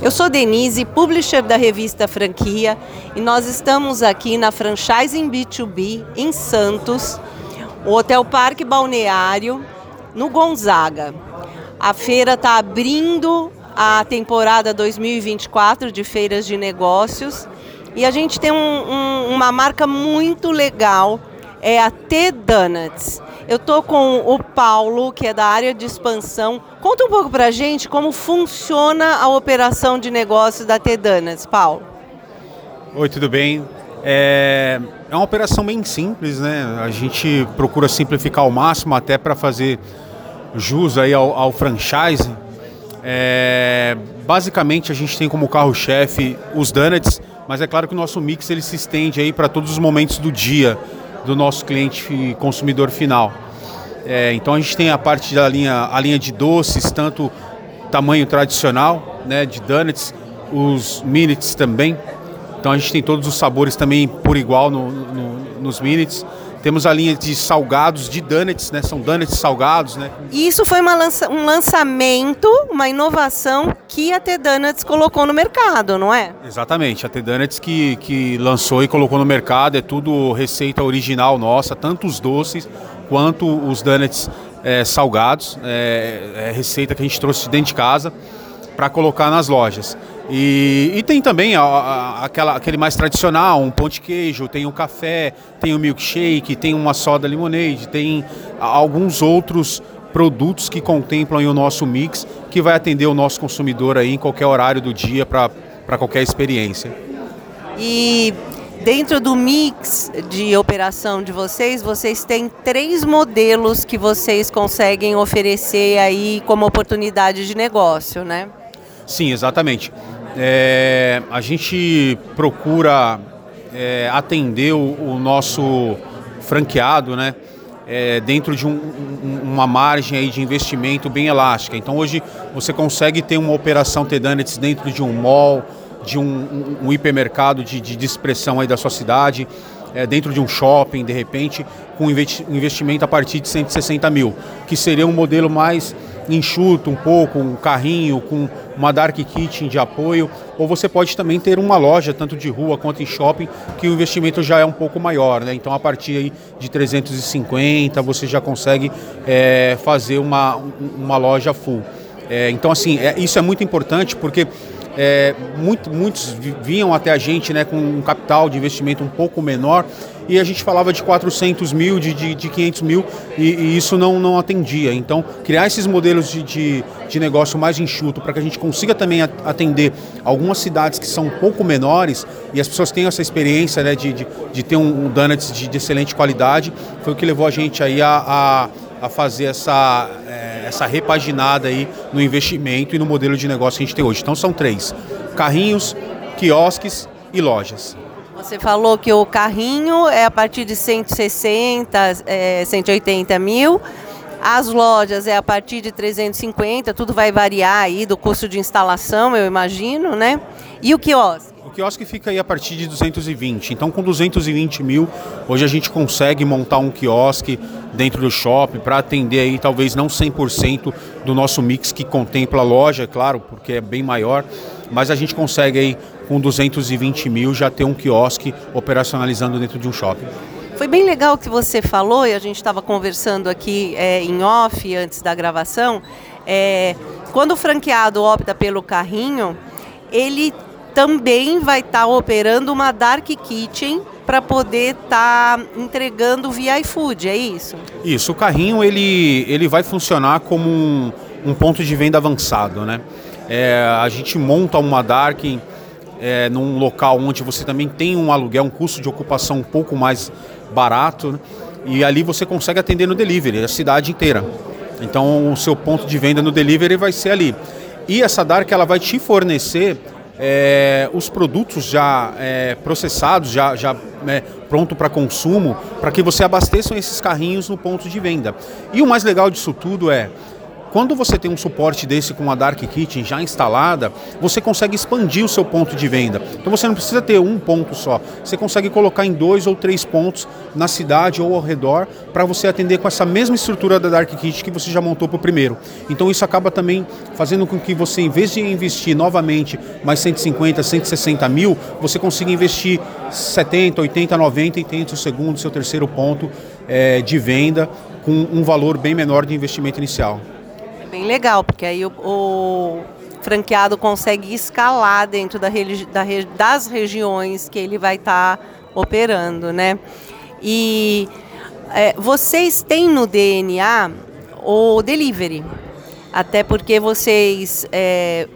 Eu sou Denise, publisher da revista Franquia, e nós estamos aqui na Franchising B2B em Santos, o Hotel Parque Balneário, no Gonzaga. A feira está abrindo a temporada 2024 de feiras de negócios e a gente tem um, um, uma marca muito legal, é a T Donuts. Eu estou com o Paulo, que é da área de expansão. Conta um pouco para a gente como funciona a operação de negócio da Tedanas, Paulo. Oi, tudo bem? É, é uma operação bem simples, né? A gente procura simplificar ao máximo até para fazer jus aí ao, ao franchise. É, basicamente a gente tem como carro-chefe os donuts, mas é claro que o nosso mix ele se estende aí para todos os momentos do dia do nosso cliente consumidor final. É, então a gente tem a parte da linha, a linha de doces, tanto tamanho tradicional, né, de donuts, os minutes também. Então a gente tem todos os sabores também por igual no, no, nos minutes. Temos a linha de salgados, de donuts, né? São donuts salgados, né? Isso foi lança um lançamento, uma inovação que a T Donuts colocou no mercado, não é? Exatamente. A T Donuts que, que lançou e colocou no mercado. É tudo receita original nossa, tanto os doces quanto os donuts é, salgados. É, é receita que a gente trouxe dentro de casa para colocar nas lojas. E, e tem também a, a, aquela, aquele mais tradicional, um pão de queijo, tem o café, tem o milkshake, tem uma soda limonade, tem alguns outros produtos que contemplam o nosso mix, que vai atender o nosso consumidor aí em qualquer horário do dia para qualquer experiência. E dentro do mix de operação de vocês, vocês têm três modelos que vocês conseguem oferecer aí como oportunidade de negócio, né? Sim, exatamente. É, a gente procura é, atender o, o, nosso franqueado, né? É, dentro de um, um, uma margem aí de investimento bem elástica. Então hoje você consegue ter uma operação T-Donuts dentro de um mall, de um, um hipermercado de, de, de expressão aí da sua cidade, é, dentro de um shopping, de repente, com investimento a partir de 160 mil, que seria um modelo mais enxuto um pouco, um carrinho com uma dark kitchen de apoio, ou você pode também ter uma loja, tanto de rua quanto em shopping, que o investimento já é um pouco maior, né? Então a partir de 350 você já consegue é, fazer uma, uma loja full. É, então assim, é, isso é muito importante porque é, muito, muitos vinham até a gente né, com um capital de investimento um pouco menor e a gente falava de 400 mil, de, de, de 500 mil e, e, isso não, não atendia. Então, criar esses modelos de, de, de negócio mais enxuto para que a gente consiga também atender algumas cidades que são um pouco menores e as pessoas tenham essa experiência né, de, de, de ter um, um donuts de, de excelente qualidade, foi o que levou a gente aí a, a a fazer essa, essa repaginada aí no investimento e no modelo de negócio que a gente tem hoje. Então são três: carrinhos, quiosques e lojas. Você falou que o carrinho é a partir de 160, é, 180 mil. As lojas é a partir de 350, tudo vai variar aí do custo de instalação, eu imagino, né? E o quiosque? Quiosque fica aí a partir de 220. Então, com 220 mil, hoje a gente consegue montar um quiosque dentro do shopping para atender aí talvez não 100% do nosso mix que contempla a loja, é claro, porque é bem maior, mas a gente consegue aí com 220 mil já ter um quiosque operacionalizando dentro de um shopping. Foi bem legal o que você falou e a gente estava conversando aqui é, em off antes da gravação. É, quando o franqueado opta pelo carrinho, ele também vai estar tá operando uma Dark Kitchen para poder estar tá entregando via iFood, é isso? Isso, o carrinho ele, ele vai funcionar como um, um ponto de venda avançado, né? É, a gente monta uma Dark é, num local onde você também tem um aluguel, um custo de ocupação um pouco mais barato, né? e ali você consegue atender no delivery, a cidade inteira. Então o seu ponto de venda no delivery vai ser ali. E essa Dark ela vai te fornecer é, os produtos já é, processados, já, já é, pronto para consumo, para que você abasteçam esses carrinhos no ponto de venda. E o mais legal disso tudo é Quando você tem um suporte desse com a Dark Kitchen já instalada, você consegue expandir o seu ponto de venda. Então você não precisa ter um ponto só. Você consegue colocar em dois ou três pontos na cidade ou ao redor para você atender com essa mesma estrutura da Dark Kitchen que você já montou para o primeiro. Então isso acaba também fazendo com que você, em vez de investir novamente mais 150, 160 mil, você consiga investir 70, 80, 90 e tenha o segundo, seu terceiro ponto é, de venda com um valor bem menor de investimento inicial. Bem legal, porque aí o, o franqueado consegue escalar dentro da, da, das regiões que ele vai estar tá operando, né? E é, vocês têm no DNA o delivery, até porque vocês é,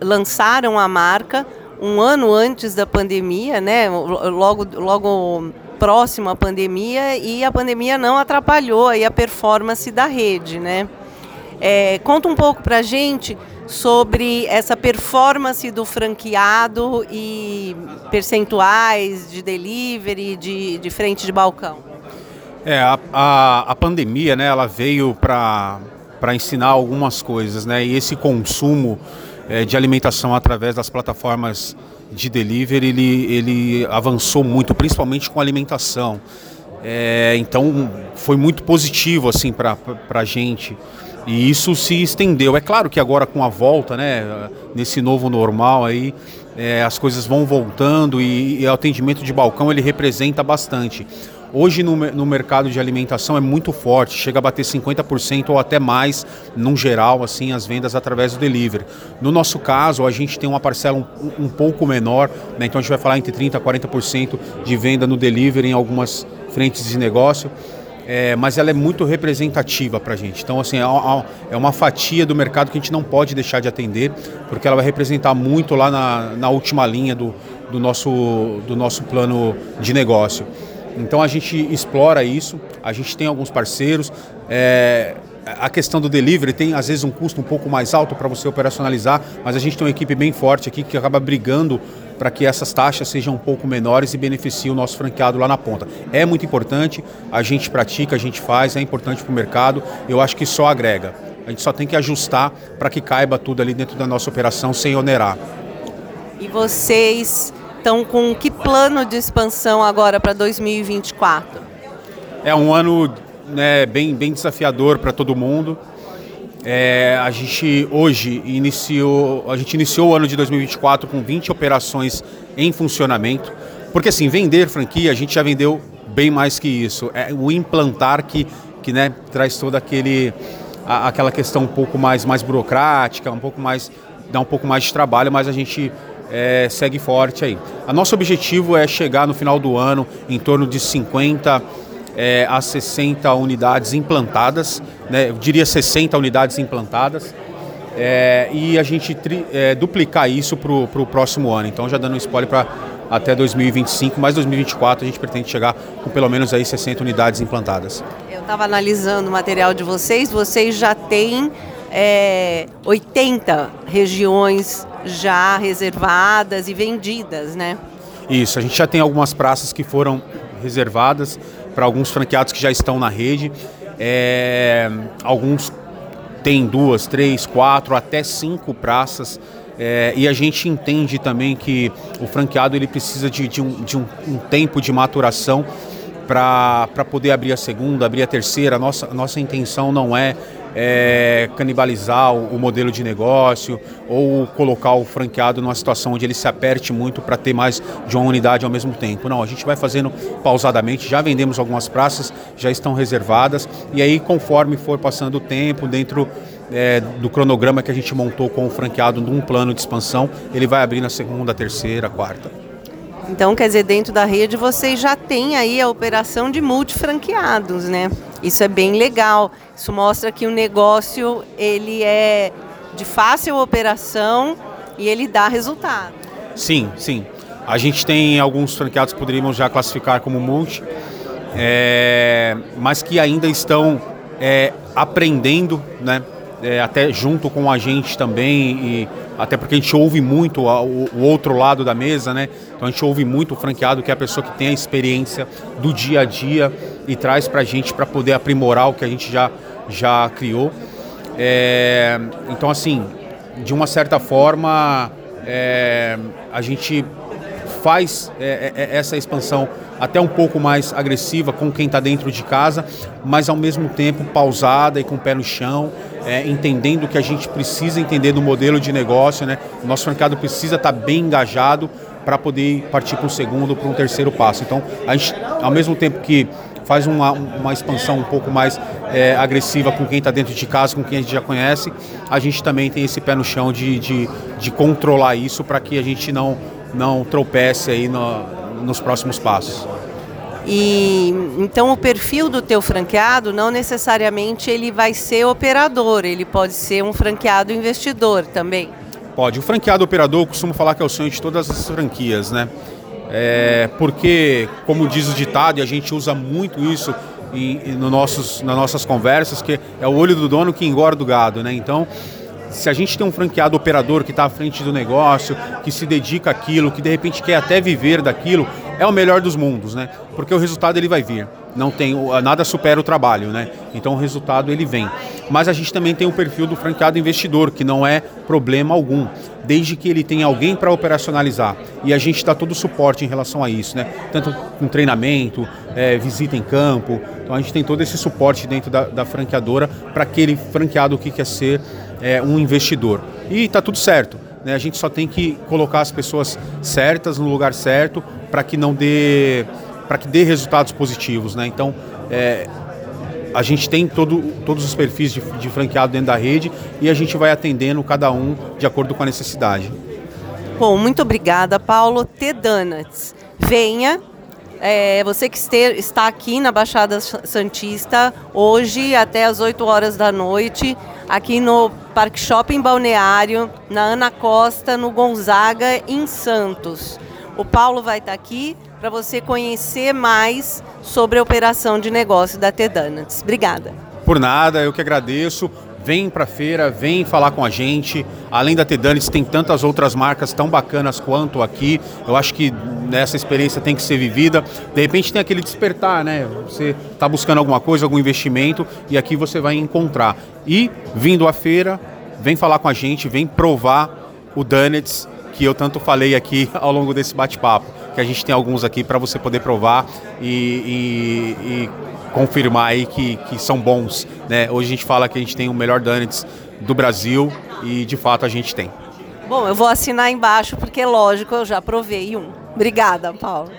lançaram a marca um ano antes da pandemia, né? Logo, logo próximo à pandemia e a pandemia não atrapalhou aí a performance da rede, né? É, conta um pouco para a gente sobre essa performance do franqueado e percentuais de delivery, de, de frente de balcão. É, a, a, a pandemia, né, ela veio para ensinar algumas coisas, né, e esse consumo é, de alimentação através das plataformas de delivery, ele, ele avançou muito, principalmente com alimentação. É, então foi muito positivo assim para a gente e isso se estendeu. É claro que agora com a volta, né, nesse novo normal aí, é, as coisas vão voltando e, e o atendimento de balcão ele representa bastante. Hoje no, no, mercado de alimentação é muito forte, chega a bater 50% ou até mais, num geral, assim, as vendas através do delivery. No nosso caso, a gente tem uma parcela um, um pouco menor, né? então a gente vai falar entre 30% a 40% de venda no delivery em algumas frentes de negócio. É, mas ela é muito representativa para a gente. Então, assim, é, é uma fatia do mercado que a gente não pode deixar de atender, porque ela vai representar muito lá na, na última linha do, do, nosso, do nosso plano de negócio. Então a gente explora isso, a gente tem alguns parceiros. É, a questão do delivery tem às vezes um custo um pouco mais alto para você operacionalizar, mas a gente tem uma equipe bem forte aqui que acaba brigando para que essas taxas sejam um pouco menores e beneficiem o nosso franqueado lá na ponta. É muito importante, a gente pratica, a gente faz, é importante para o mercado, eu acho que só agrega. A gente só tem que ajustar para que caiba tudo ali dentro da nossa operação sem onerar. E vocês então, com que plano de expansão agora para 2024? É um ano né, bem, bem desafiador para todo mundo. É, a gente hoje iniciou, a gente iniciou o ano de 2024 com 20 operações em funcionamento, porque assim, vender franquia a gente já vendeu bem mais que isso. É o implantar que, que né, traz toda aquele, a, aquela questão um pouco mais, mais burocrática, um pouco mais, dá um pouco mais de trabalho, mas a gente é, segue forte aí. A nosso objetivo é chegar no final do ano em torno de 50 é, a 60 unidades implantadas, né, eu diria 60 unidades implantadas, é, e a gente tri, é, duplicar isso para o próximo ano. Então já dando um spoiler para até 2025, mas 2024 a gente pretende chegar com pelo menos aí 60 unidades implantadas. Eu estava analisando o material de vocês, vocês já têm é, 80 regiões já reservadas e vendidas, né? Isso, a gente já tem algumas praças que foram reservadas para alguns franqueados que já estão na rede. É, alguns têm duas, três, quatro, até cinco praças. É, e a gente entende também que o franqueado ele precisa de, de, um, de um, um tempo de maturação para poder abrir a segunda, abrir a terceira. Nossa, nossa intenção não é é, canibalizar o, o, modelo de negócio ou colocar o franqueado numa situação onde ele se aperte muito para ter mais de uma unidade ao mesmo tempo. Não, a gente vai fazendo pausadamente, já vendemos algumas praças, já estão reservadas e aí conforme for passando o tempo dentro é, do cronograma que a gente montou com o franqueado num plano de expansão, ele vai abrir na segunda, terceira, quarta. Então, quer dizer, dentro da rede vocês já têm aí a operação de multifranqueados, né? Isso é bem legal. Isso mostra que o negócio ele é de fácil operação e ele dá resultado. Sim, sim. A gente tem alguns franqueados que poderíamos já classificar como multi, é, mas que ainda estão é, aprendendo, né? É, até junto com a gente também e até porque a gente ouve muito o, o, outro lado da mesa, né? Então a gente ouve muito o franqueado, que é a pessoa que tem a experiência do dia a dia e traz para a gente para poder aprimorar o que a gente já, já criou. É, então, assim, de uma certa forma, é, a gente faz é, é, essa expansão até um pouco mais agressiva com quem está dentro de casa, mas ao mesmo tempo pausada e com o pé no chão, é, entendendo que a gente precisa entender do modelo de negócio, né? O nosso mercado precisa estar tá bem engajado para poder partir para um segundo, para um terceiro passo. Então, a gente, ao mesmo tempo que faz uma, uma expansão um pouco mais é, agressiva com quem está dentro de casa, com quem a gente já conhece, a gente também tem esse pé no chão de, de, de controlar isso para que a gente não, não tropece aí no, nos próximos passos. E então o perfil do teu franqueado não necessariamente ele vai ser operador, ele pode ser um franqueado investidor também. Pode. O franqueado operador, eu costumo falar que é o sonho de todas as franquias, né? É, porque, como diz o ditado, e a gente usa muito isso em, em, no nossos, nas nossas conversas, que é o olho do dono que engorda o gado, né? Então, se a gente tem um franqueado operador que está à frente do negócio, que se dedica àquilo, que de repente quer até viver daquilo, é o melhor dos mundos, né? Porque o resultado ele vai vir. Não tem nada supera o trabalho, né? Então o resultado ele vem. Mas a gente também tem o perfil do franqueado investidor, que não é problema algum, desde que ele tenha alguém para operacionalizar. E a gente dá todo o suporte em relação a isso, né? Tanto com treinamento, é, visita em campo. Então a gente tem todo esse suporte dentro da, da franqueadora para aquele franqueado que quer ser é, um investidor. E está tudo certo. Né? A gente só tem que colocar as pessoas certas no lugar certo para que não dê para que dê resultados positivos, né? Então é, a gente tem todo, todos os perfis de, de franqueado dentro da rede e a gente vai atendendo cada um de acordo com a necessidade. Bom, muito obrigada, Paulo T. Donuts. Venha, é, você que está aqui na Baixada Santista, hoje até as 8 horas da noite, aqui no Parque Shopping Balneário, na Ana Costa, no Gonzaga, em Santos. O Paulo vai estar aqui para você conhecer mais sobre a operação de negócio da T-Donuts. Obrigada. Por nada, eu que agradeço vem para a feira, vem falar com a gente. Além da Tedanis, tem tantas outras marcas tão bacanas quanto aqui. Eu acho que essa experiência tem que ser vivida. De repente tem aquele despertar, né? Você está buscando alguma coisa, algum investimento e aqui você vai encontrar. E vindo à feira, vem falar com a gente, vem provar o Donuts que eu tanto falei aqui ao longo desse bate-papo. Que a gente tem alguns aqui para você poder provar e, e, e confirmar aí que, que são bons. Né? Hoje a gente fala que a gente tem o melhor donuts do Brasil e de fato a gente tem. Bom, eu vou assinar embaixo porque, lógico, eu já provei um. Obrigada, Paulo.